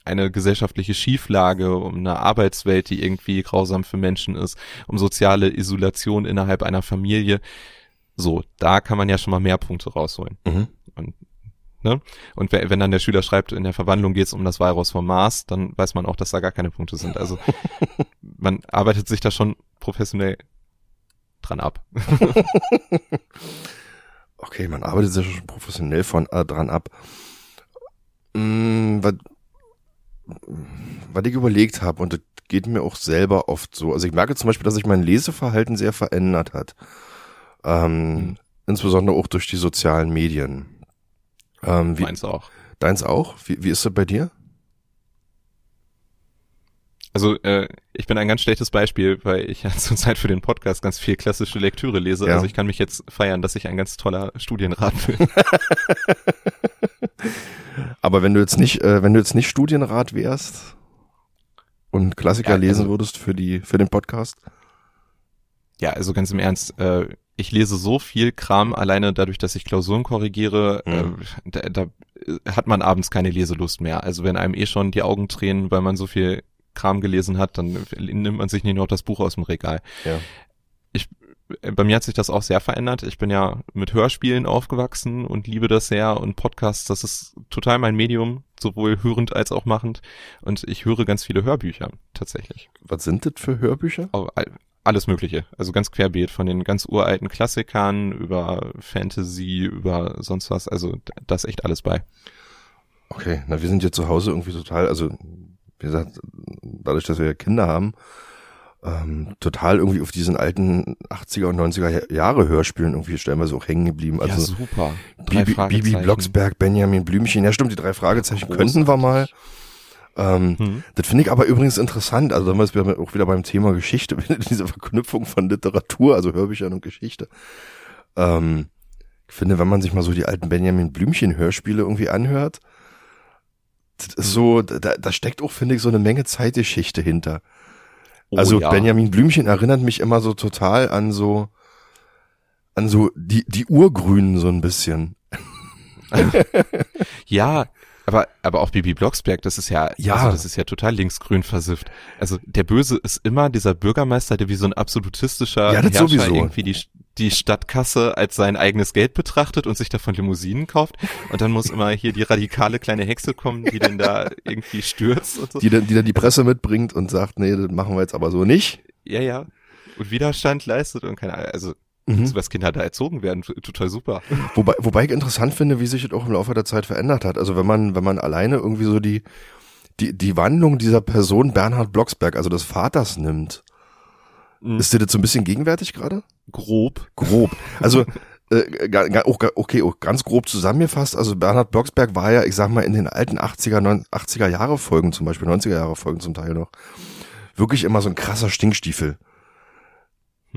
eine gesellschaftliche Schieflage, um eine Arbeitswelt, die irgendwie grausam für Menschen ist, um soziale Isolation innerhalb einer Familie. So, da kann man ja schon mal mehr Punkte rausholen. Mhm. Ne? Und we- wenn dann der Schüler schreibt, in der Verwandlung geht es um das Virus vom Mars, dann weiß man auch, dass da gar keine Punkte sind. Also man arbeitet sich da schon professionell dran ab. Okay, man arbeitet sich schon professionell von äh, dran ab. Mm, was, was ich überlegt habe, und das geht mir auch selber oft so. Also ich merke zum Beispiel, dass sich mein Leseverhalten sehr verändert hat. Ähm, Mhm. Insbesondere auch durch die sozialen Medien. Ähm, wie, Meins auch. deins auch? Wie, wie ist das bei dir? Also äh, ich bin ein ganz schlechtes Beispiel, weil ich ja zurzeit für den Podcast ganz viel klassische Lektüre lese. Ja. Also ich kann mich jetzt feiern, dass ich ein ganz toller Studienrat bin. Aber wenn du jetzt nicht, äh, wenn du jetzt nicht Studienrat wärst und Klassiker Ja, lesen also- würdest für die, für den Podcast, Ja, also ganz im Ernst, äh, ich lese so viel Kram alleine dadurch, dass ich Klausuren korrigiere, Mhm. äh, da, da hat man abends keine Leselust mehr. Also wenn einem eh schon die Augen tränen, weil man so viel Kram gelesen hat, dann nimmt man sich nicht noch das Buch aus dem Regal. Ja. Ich, äh, bei mir hat sich das auch sehr verändert. Ich bin ja mit Hörspielen aufgewachsen und liebe das sehr und Podcasts, das ist total mein Medium, sowohl hörend als auch machend. Und ich höre ganz viele Hörbücher tatsächlich. was sind das für Hörbücher? Alles Mögliche. Also ganz querbeet. Von den ganz uralten Klassikern über Fantasy, über sonst was. Also da ist echt alles bei. Okay, na wir sind hier zu Hause irgendwie total, also wie gesagt, dadurch, dass wir Kinder haben, ähm, total irgendwie auf diesen alten 80er und 90er Jahre Hörspielen irgendwie stellenweise auch hängen geblieben. Also ja, super. Bibi, Bibi Blocksberg, Benjamin Blümchen, ja stimmt, die drei Fragezeichen Großartig. könnten wir mal. Ähm, hm. Das finde ich aber übrigens interessant, also dann sind wir auch wieder beim Thema Geschichte, diese Verknüpfung von Literatur, also Hörbüchern und Geschichte. Ähm, ich finde, wenn man sich mal so die alten Benjamin Blümchen Hörspiele irgendwie anhört, so, da, da steckt auch, finde ich, so eine Menge Zeitgeschichte hinter. Oh, also ja. Benjamin Blümchen erinnert mich immer so total an so, an so die, die Urgrünen so ein bisschen. ja, aber, aber auch Bibi Blocksberg, das ist ja, ja. Also das ist ja total linksgrün versifft. Also der Böse ist immer dieser Bürgermeister, der wie so ein absolutistischer ja, das Herrscher sowieso. irgendwie die, die Stadtkasse als sein eigenes Geld betrachtet und sich davon Limousinen kauft. Und dann muss immer hier die radikale kleine Hexe kommen, die den da irgendwie stürzt und so. Die dann, die dann die Presse mitbringt und sagt, nee, das machen wir jetzt aber so nicht. Ja, ja. Und Widerstand leistet und keine Ahnung, also mhm. was Kinder da erzogen werden, total super. Wobei, wobei ich interessant finde, wie sich das auch im Laufe der Zeit verändert hat. Also wenn man, wenn man alleine irgendwie so die, die, die Wandlung dieser Person Bernhard Blocksberg, also des Vaters nimmt, mhm. ist dir das so ein bisschen gegenwärtig gerade? Grob. Grob. Also, äh, okay, ganz grob zusammengefasst, also Bernhard Blocksberg war ja, ich sag mal, in den alten 80er, 80er Jahre Folgen zum Beispiel, 90er Jahre Folgen zum Teil noch, wirklich immer so ein krasser Stinkstiefel.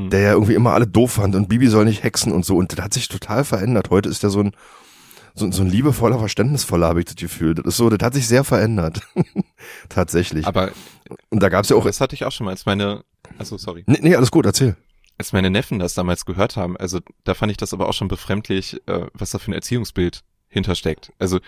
Hm. Der ja irgendwie immer alle doof fand und Bibi soll nicht hexen und so. Und das hat sich total verändert. Heute ist der so ein, so, so ein liebevoller, verständnisvoller, habe ich das Gefühl. Das ist so, das hat sich sehr verändert. Tatsächlich. Aber und da gab's ja auch. Das hatte ich auch schon mal als meine. Also sorry. Nee, nee, alles gut, erzähl. Als meine Neffen das damals gehört haben, also da fand ich das aber auch schon befremdlich, äh, was da für ein Erziehungsbild hintersteckt. Also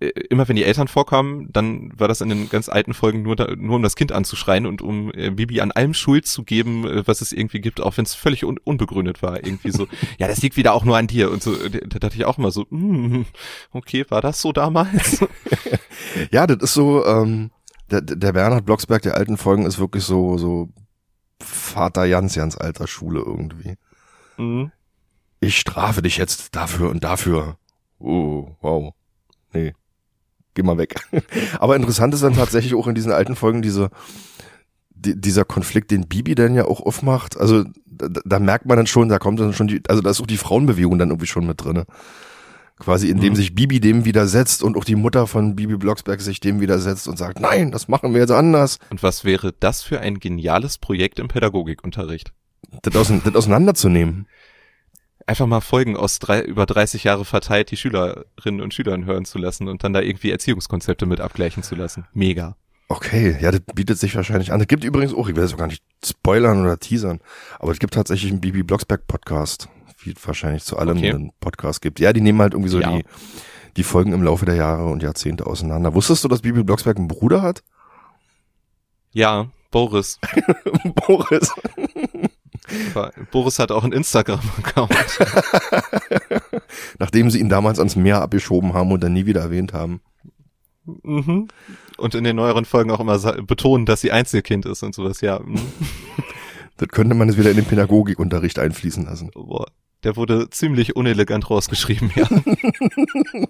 äh, immer wenn die Eltern vorkamen, dann war das in den ganz alten Folgen nur, da, nur um das Kind anzuschreien und um äh, Bibi an allem Schuld zu geben, äh, was es irgendwie gibt, auch wenn es völlig un unbegründet war. Irgendwie so, ja, das liegt wieder auch nur an dir. Und so, da dachte ich auch immer so, mm, okay, war das so damals? ja, das ist so, ähm, der, der Bernhard Blocksberg der alten Folgen ist wirklich so, so Vater Jans, Jans alter Schule irgendwie. Mhm. Ich strafe dich jetzt dafür und dafür. Oh, wow. Nee. Geh mal weg. Aber interessant ist dann tatsächlich auch in diesen alten Folgen diese, die, dieser Konflikt, den Bibi dann ja auch aufmacht. Also da, da merkt man dann schon, da kommt dann schon die, also da ist auch die Frauenbewegung dann irgendwie schon mit drinne. Quasi indem mhm. sich Bibi dem widersetzt und auch die Mutter von Bibi Blocksberg sich dem widersetzt und sagt, nein, das machen wir jetzt anders. Und was wäre das für ein geniales Projekt im Pädagogikunterricht? Das, ausein das auseinanderzunehmen einfach mal Folgen aus drei, über 30 Jahre verteilt die Schülerinnen und Schülern hören zu lassen und dann da irgendwie Erziehungskonzepte mit abgleichen zu lassen. Mega. Okay, ja, das bietet sich wahrscheinlich an. Es gibt übrigens auch, ich will das auch gar nicht spoilern oder teasern, aber es gibt tatsächlich einen Bibi Blocksberg Podcast, wie es wahrscheinlich zu allem okay. einen Podcast gibt. Ja, die nehmen halt irgendwie so ja. die, die Folgen im Laufe der Jahre und Jahrzehnte auseinander. Wusstest du, dass Bibi Blocksberg einen Bruder hat? Ja, Boris. Boris. Boris hat auch einen Instagram-Account. Nachdem sie ihn damals ans Meer abgeschoben haben und dann nie wieder erwähnt haben. Mhm. Und in den neueren Folgen auch immer betonen, dass sie Einzelkind ist und sowas, ja. Mhm. Das könnte man jetzt wieder in den Pädagogikunterricht einfließen lassen. Boah, der wurde ziemlich unelegant rausgeschrieben, ja.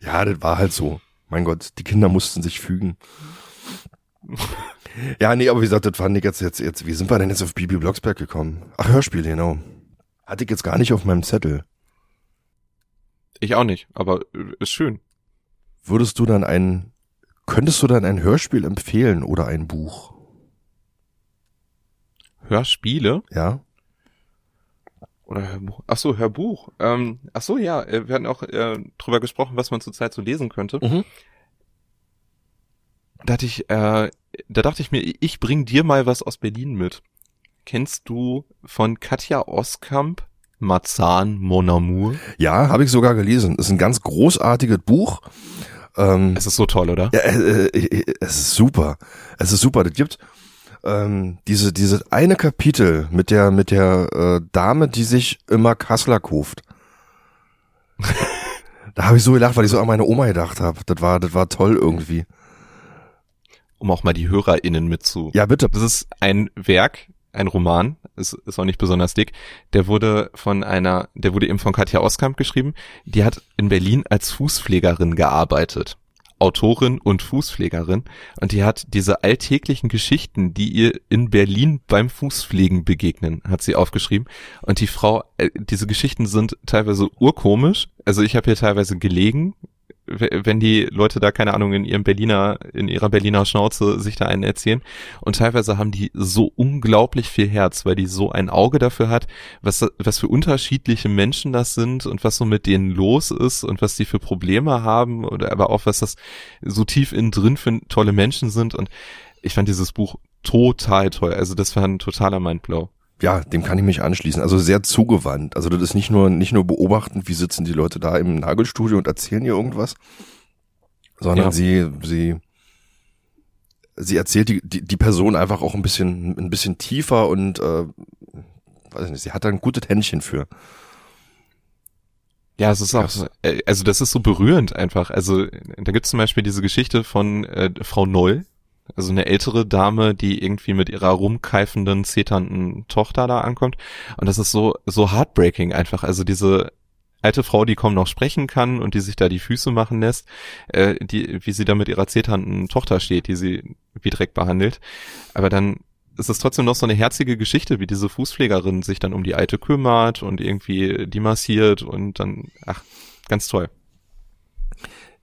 ja, das war halt so. Mein Gott, die Kinder mussten sich fügen. Ja, nee, aber wie gesagt, das fand ich jetzt, jetzt, jetzt, wie sind wir denn jetzt auf Bibi Blocksberg gekommen? Ach, Hörspiel, genau. Hatte ich jetzt gar nicht auf meinem Zettel. Ich auch nicht, aber äh, ist schön. Würdest du dann ein, könntest du dann ein Hörspiel empfehlen oder ein Buch? Hörspiele? Ja. Oder Hörbuch. Ach so, Hörbuch. Ähm, ach so, ja, äh, wir hatten auch äh, drüber gesprochen, was man zurzeit so lesen könnte. Mhm. Da hatte ich, äh, da dachte ich mir, ich bring dir mal was aus Berlin mit. Kennst du von Katja Oskamp Marzahn Mon Amour? Ja, habe ich sogar gelesen. ist ein ganz großartiges Buch. Ähm, es ist so toll, oder? Ja, äh, äh, äh, es ist super. Es ist super. Das gibt ähm, diese diese eine Kapitel mit der mit der äh, Dame, die sich immer Kassler kauft. da habe ich so gelacht, weil ich so an meine Oma gedacht habe. Das war das war toll irgendwie um auch mal die HörerInnen mit zu. Ja, bitte. Das ist ein Werk, ein Roman, ist, ist auch nicht besonders dick. Der wurde von einer, der wurde eben von Katja Oskamp geschrieben. Die hat in Berlin als Fußpflegerin gearbeitet. Autorin und Fußpflegerin und die hat diese alltäglichen Geschichten, die ihr in Berlin beim Fußpflegen begegnen, hat sie aufgeschrieben und die Frau, äh, diese Geschichten sind teilweise urkomisch, also ich habe hier teilweise gelegen wenn die Leute da, keine Ahnung, in ihrem Berliner, in ihrer Berliner Schnauze sich da einen erzählen. Und teilweise haben die so unglaublich viel Herz, weil die so ein Auge dafür hat, was, was für unterschiedliche Menschen das sind und was so mit denen los ist und was die für Probleme haben oder aber auch was das so tief innen drin für tolle Menschen sind. Und ich fand dieses Buch total toll. Also das war ein totaler Mindblow ja, dem kann ich mich anschließen. Also sehr zugewandt. Also das ist nicht nur, nicht nur beobachten, wie sitzen die Leute da im Nagelstudio und erzählen ihr irgendwas, sondern ja. sie, sie, sie erzählt die, die, die Person einfach auch ein bisschen, ein bisschen tiefer und, äh, weiß ich nicht, sie hat da ein gutes Händchen für. Ja, es ist auch, äh, also das ist so berührend einfach. Also da gibt es zum Beispiel diese Geschichte von äh, Frau Noll, also eine ältere Dame, die irgendwie mit ihrer rumkeifenden, zeternden Tochter da ankommt. Und das ist so, so heartbreaking einfach. Also diese alte Frau, die kaum noch sprechen kann und die sich da die Füße machen lässt, äh, die, wie sie da mit ihrer zeternden Tochter steht, die sie wie Dreck behandelt. Aber dann ist es trotzdem noch so eine herzige Geschichte, wie diese Fußpflegerin sich dann um die Alte kümmert und irgendwie die massiert und dann, ach, ganz toll.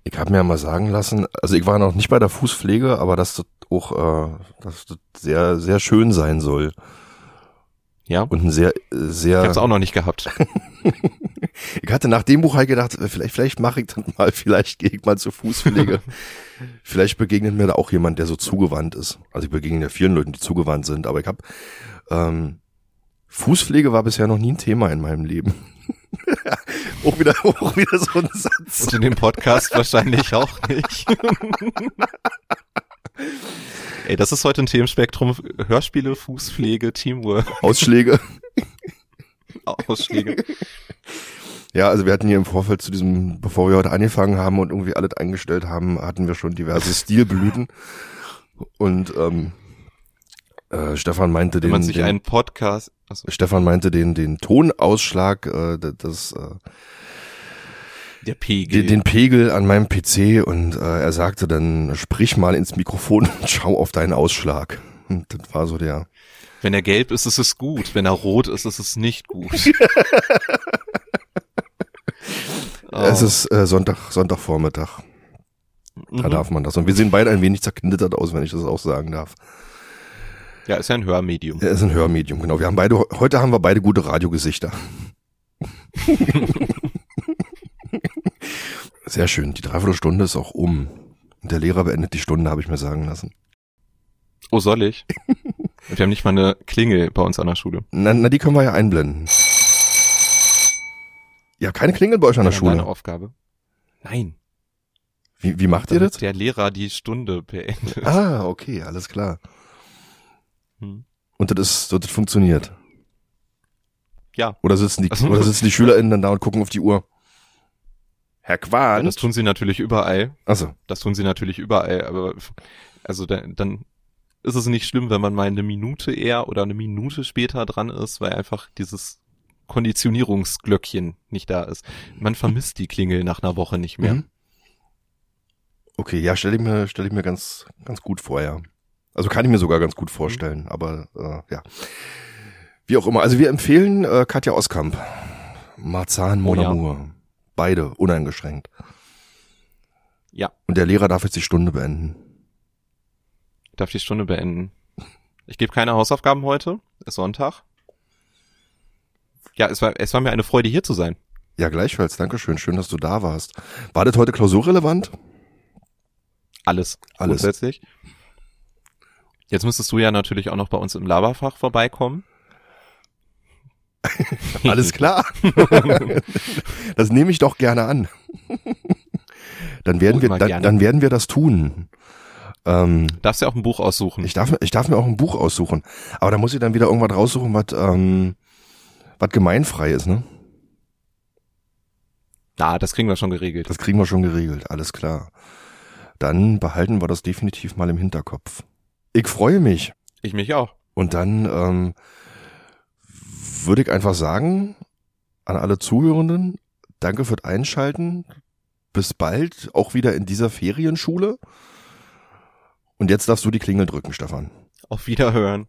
Ich habe mir ja mal sagen lassen, also ich war noch nicht bei der Fußpflege, aber dass das auch äh, dass das sehr, sehr schön sein soll. Ja. Und ein sehr, sehr. Ich hab's auch noch nicht gehabt. ich hatte nach dem Buch halt gedacht, vielleicht, vielleicht mache ich dann mal, vielleicht gehe ich mal zur Fußpflege. vielleicht begegnet mir da auch jemand, der so zugewandt ist. Also ich begegne ja vielen Leuten, die zugewandt sind, aber ich habe ähm, Fußpflege war bisher noch nie ein Thema in meinem Leben. Auch, wieder, auch wieder so ein Satz. Und in dem Podcast wahrscheinlich auch nicht. Ey, das ist heute ein Themenspektrum. Hörspiele, Fußpflege, Teamwork. Ausschläge. Ausschläge. Ja, also wir hatten hier im Vorfeld zu diesem, bevor wir heute angefangen haben und irgendwie alles eingestellt haben, hatten wir schon diverse Stilblüten. Und ähm, äh, Stefan meinte den. Wenn man sich den, einen Podcast. Achso. Stefan meinte den, den Tonausschlag, äh, das, äh, der Pegel. Den, den Pegel an meinem PC und äh, er sagte dann, sprich mal ins Mikrofon und schau auf deinen Ausschlag. Und das war so der. Wenn er gelb ist, ist es gut. Wenn er rot ist, ist es nicht gut. oh. Es ist äh, Sonntag, Sonntagvormittag. Da mhm. darf man das. Und wir sehen beide ein wenig zerknittert aus, wenn ich das auch sagen darf. Ja, ist ja ein Hörmedium. Er ist ein Hörmedium, genau. Wir haben beide, heute haben wir beide gute Radiogesichter. Sehr schön. Die Dreiviertelstunde ist auch um. Und der Lehrer beendet die Stunde, habe ich mir sagen lassen. Oh, soll ich? wir haben nicht mal eine Klingel bei uns an der Schule. Na, na die können wir ja einblenden. Ja, keine Klingel bei euch an der Schule. Meine Aufgabe. Nein. Wie, wie macht ihr das? Der Lehrer die Stunde beendet. Ah, okay, alles klar. Hm. Und das ist, das funktioniert. Ja. Oder sitzen die, oder sitzen die SchülerInnen dann da und gucken auf die Uhr? Herr Quant? Ja, das tun sie natürlich überall. Also. Das tun sie natürlich überall, aber also da, dann ist es nicht schlimm, wenn man mal eine Minute eher oder eine Minute später dran ist, weil einfach dieses Konditionierungsglöckchen nicht da ist. Man vermisst die Klingel nach einer Woche nicht mehr. Mhm. Okay, ja, stelle ich mir, stelle ich mir ganz, ganz gut vor, ja. Also kann ich mir sogar ganz gut vorstellen, mhm. aber äh, ja. Wie auch immer. Also wir empfehlen äh, Katja Oskamp. Marzahn Mon oh, Amour. Ja. Beide, uneingeschränkt. Ja. Und der Lehrer darf jetzt die Stunde beenden. Darf die Stunde beenden. Ich gebe keine Hausaufgaben heute. Ist Sonntag. Ja, es war, es war mir eine Freude, hier zu sein. Ja, gleichfalls. Dankeschön. Schön, dass du da warst. War das heute klausurrelevant? Alles. Alles. Grundsätzlich. Jetzt müsstest du ja natürlich auch noch bei uns im Laberfach vorbeikommen. Alles klar. das nehme ich doch gerne an. Dann werden wir, dann, dann, werden wir das tun. Ähm, Darfst du auch ein Buch aussuchen? Ich darf, ich darf mir auch ein Buch aussuchen. Aber da muss ich dann wieder irgendwas raussuchen, was, ähm, was gemeinfrei ist, ne? Na, das kriegen wir schon geregelt. Das kriegen wir schon geregelt, alles klar. Dann behalten wir das definitiv mal im Hinterkopf. Ich freue mich. Ich mich auch. Und dann ähm, würde ich einfach sagen, an alle Zuhörenden, danke fürs Einschalten. Bis bald, auch wieder in dieser Ferienschule. Und jetzt darfst du die Klingel drücken, Stefan. Auf Wiederhören.